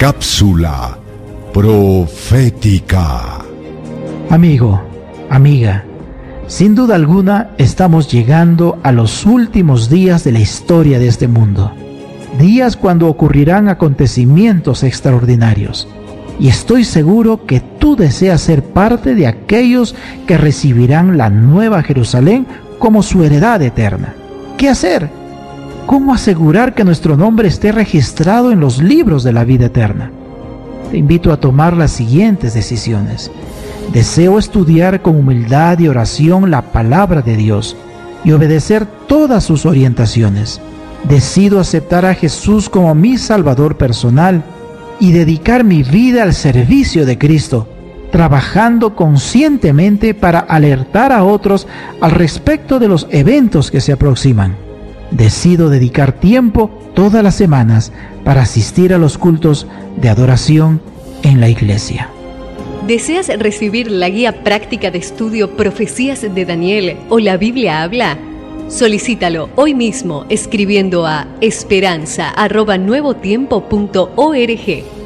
Cápsula profética. Amigo, amiga, sin duda alguna estamos llegando a los últimos días de la historia de este mundo. Días cuando ocurrirán acontecimientos extraordinarios. Y estoy seguro que tú deseas ser parte de aquellos que recibirán la nueva Jerusalén como su heredad eterna. ¿Qué hacer? ¿Cómo asegurar que nuestro nombre esté registrado en los libros de la vida eterna? Te invito a tomar las siguientes decisiones. Deseo estudiar con humildad y oración la palabra de Dios y obedecer todas sus orientaciones. Decido aceptar a Jesús como mi Salvador personal y dedicar mi vida al servicio de Cristo, trabajando conscientemente para alertar a otros al respecto de los eventos que se aproximan. Decido dedicar tiempo todas las semanas para asistir a los cultos de adoración en la iglesia. ¿Deseas recibir la guía práctica de estudio Profecías de Daniel o la Biblia habla? Solicítalo hoy mismo escribiendo a esperanza.nuevotiempo.org